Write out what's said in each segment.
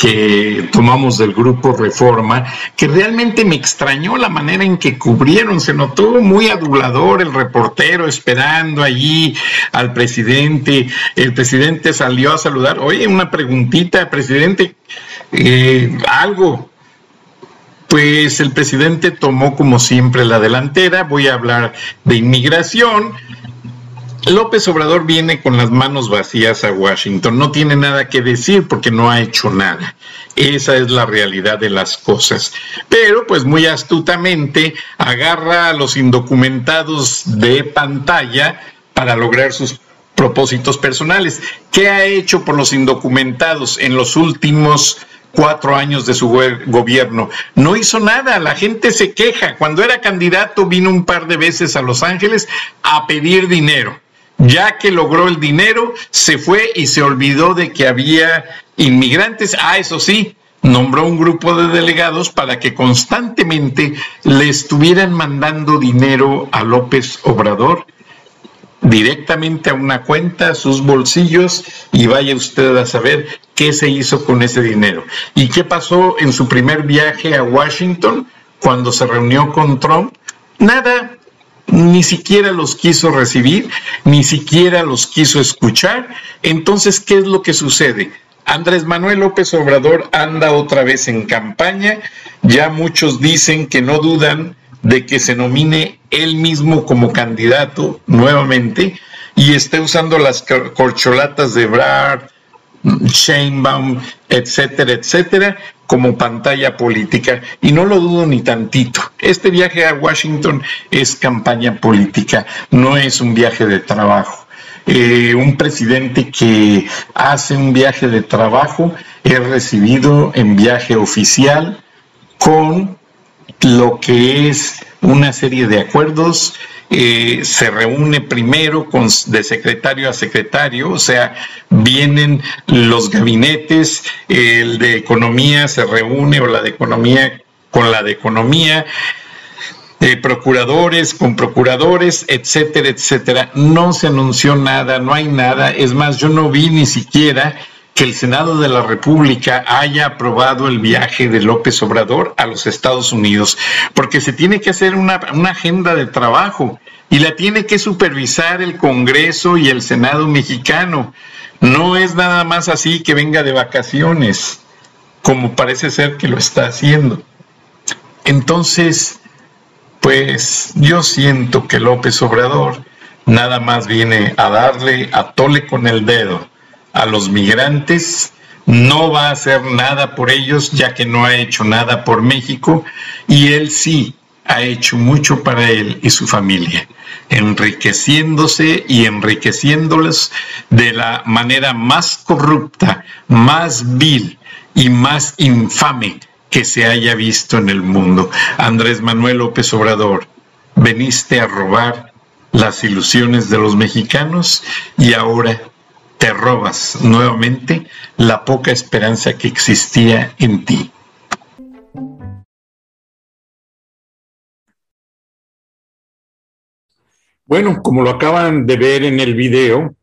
que tomamos del grupo Reforma, que realmente me extrañó la manera en que cubrieron, se notó muy adulador el reportero esperando allí al presidente, el presidente salió a saludar, oye, una preguntita, presidente, eh, algo, pues el presidente tomó como siempre la delantera, voy a hablar de inmigración, López Obrador viene con las manos vacías a Washington, no tiene nada que decir porque no ha hecho nada. Esa es la realidad de las cosas. Pero pues muy astutamente agarra a los indocumentados de pantalla para lograr sus propósitos personales. ¿Qué ha hecho por los indocumentados en los últimos cuatro años de su gobierno. No hizo nada, la gente se queja. Cuando era candidato vino un par de veces a Los Ángeles a pedir dinero ya que logró el dinero, se fue y se olvidó de que había inmigrantes. Ah, eso sí, nombró un grupo de delegados para que constantemente le estuvieran mandando dinero a López Obrador directamente a una cuenta, a sus bolsillos, y vaya usted a saber qué se hizo con ese dinero. ¿Y qué pasó en su primer viaje a Washington cuando se reunió con Trump? Nada, ni siquiera los quiso recibir, ni siquiera los quiso escuchar. Entonces, ¿qué es lo que sucede? Andrés Manuel López Obrador anda otra vez en campaña, ya muchos dicen que no dudan de que se nomine él mismo como candidato nuevamente y esté usando las corcholatas de Brad, Sheinbaum, etcétera, etcétera, como pantalla política. Y no lo dudo ni tantito. Este viaje a Washington es campaña política, no es un viaje de trabajo. Eh, un presidente que hace un viaje de trabajo es recibido en viaje oficial con lo que es una serie de acuerdos eh, se reúne primero de secretario a secretario, o sea, vienen los gabinetes, el de economía se reúne o la de economía con la de economía, eh, procuradores con procuradores, etcétera, etcétera. No se anunció nada, no hay nada. Es más, yo no vi ni siquiera que el Senado de la República haya aprobado el viaje de López Obrador a los Estados Unidos, porque se tiene que hacer una, agenda de trabajo y la tiene que supervisar el Congreso y el Senado mexicano. No es nada más así que venga de vacaciones, como parece ser que lo está haciendo. Entonces, pues yo siento que López Obrador nada más viene a darle a tole con el dedo a los migrantes, no va a hacer nada por ellos ya que no ha hecho nada por México y él sí ha hecho mucho para él y su familia, enriqueciéndose y enriqueciéndoles de la manera más corrupta, más vil y más infame que se haya visto en el mundo. Andrés Manuel López Obrador, veniste a robar las ilusiones de los mexicanos y ahora te robas nuevamente la poca esperanza que existía en ti. Bueno, como lo acaban de ver en el video,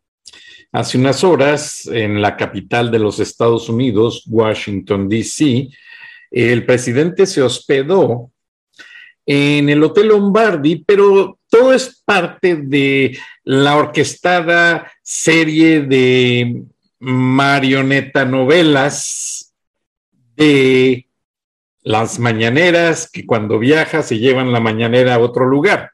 hace unas horas en la capital de los Estados Unidos, Washington, D.C., el presidente se hospedó en el Hotel Lombardi, pero todo es parte de la orquestada serie de marioneta novelas de las mañaneras, que cuando viaja se llevan la mañanera a otro lugar.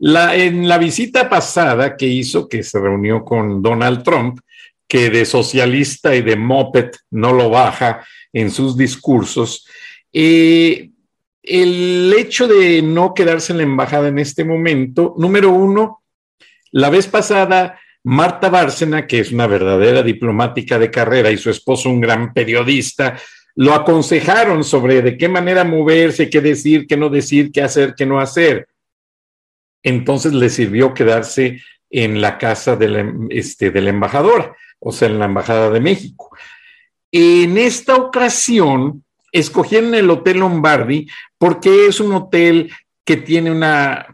En la visita pasada que hizo, que se reunió con Donald Trump, que de socialista y de moped no lo baja en sus discursos, eh, el hecho de no quedarse en la embajada en este momento, número uno, la vez pasada, Marta Bárcena, que es una verdadera diplomática de carrera y su esposo un gran periodista, lo aconsejaron sobre de qué manera moverse, qué decir, qué no decir, qué hacer, qué no hacer. Entonces le sirvió quedarse en la casa de la, este, de la embajadora, o sea, en la Embajada de México. En esta ocasión, escogieron el Hotel Lombardi porque es un hotel que tiene una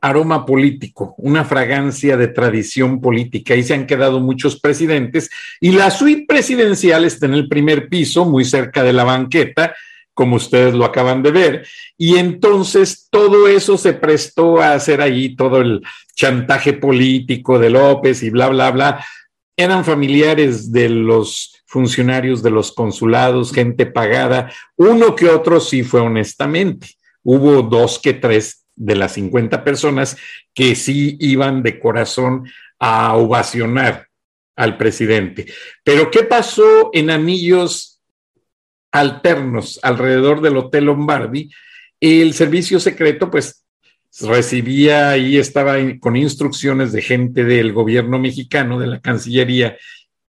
aroma político, una fragancia de tradición política. y se han quedado muchos presidentes y la suite presidencial está en el primer piso, muy cerca de la banqueta, como ustedes lo acaban de ver. Y entonces todo eso se prestó a hacer allí todo el chantaje político de López y bla, bla, bla. Eran familiares de los funcionarios de los consulados, gente pagada. Uno que otro sí fue honestamente. Hubo dos que tres de las 50 personas que sí iban de corazón a ovacionar al presidente. Pero ¿qué pasó en anillos alternos alrededor del Hotel Lombardi? El servicio secreto, pues, recibía y estaba con instrucciones de gente del gobierno mexicano, de la Cancillería,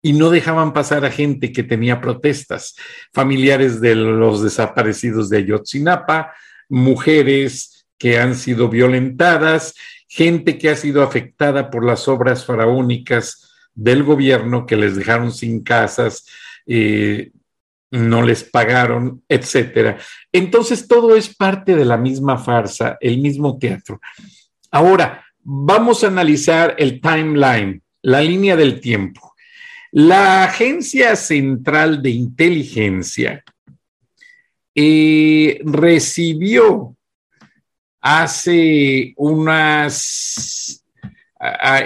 y no dejaban pasar a gente que tenía protestas, familiares de los desaparecidos de Ayotzinapa, mujeres, que han sido violentadas, gente que ha sido afectada por las obras faraónicas del gobierno que les dejaron sin casas, eh, no les pagaron, etcétera. Entonces todo es parte de la misma farsa, el mismo teatro. Ahora, vamos a analizar el timeline, la línea del tiempo. La Agencia Central de Inteligencia eh, recibió hace unas,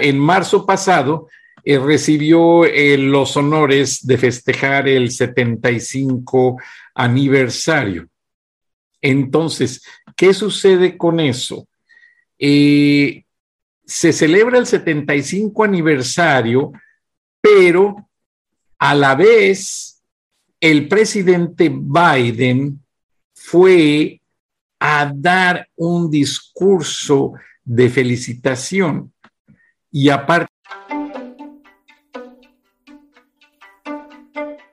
en marzo pasado, eh, recibió eh, los honores de festejar el 75 aniversario. Entonces, ¿qué sucede con eso? Eh, se celebra el 75 aniversario, pero a la vez el presidente Biden fue a dar un discurso de felicitación y aparte...